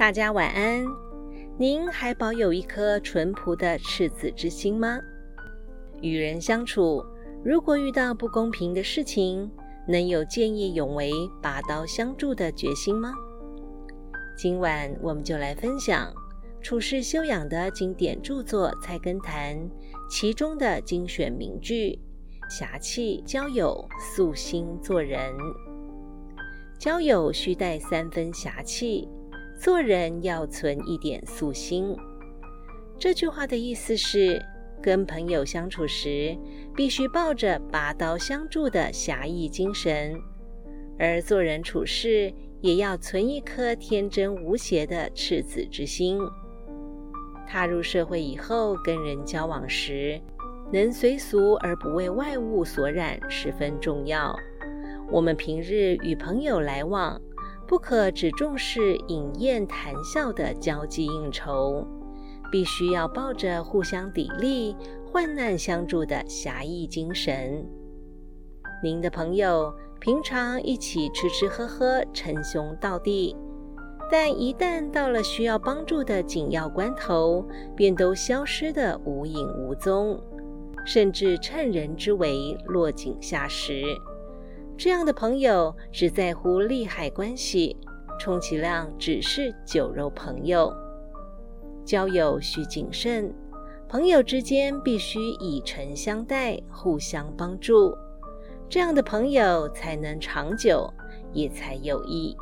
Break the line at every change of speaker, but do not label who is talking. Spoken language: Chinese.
大家晚安。您还保有一颗淳朴的赤子之心吗？与人相处，如果遇到不公平的事情，能有见义勇为、拔刀相助的决心吗？今晚我们就来分享处世修养的经典著作《菜根谭》其中的精选名句：侠气交友，素心做人。交友需带三分侠气。做人要存一点素心。这句话的意思是，跟朋友相处时，必须抱着拔刀相助的侠义精神；而做人处事，也要存一颗天真无邪的赤子之心。踏入社会以后，跟人交往时，能随俗而不为外物所染，十分重要。我们平日与朋友来往。不可只重视饮宴谈笑的交际应酬，必须要抱着互相砥砺、患难相助的侠义精神。您的朋友平常一起吃吃喝喝、称兄道弟，但一旦到了需要帮助的紧要关头，便都消失得无影无踪，甚至趁人之危落井下石。这样的朋友只在乎利害关系，充其量只是酒肉朋友。交友需谨慎，朋友之间必须以诚相待，互相帮助，这样的朋友才能长久，也才有益。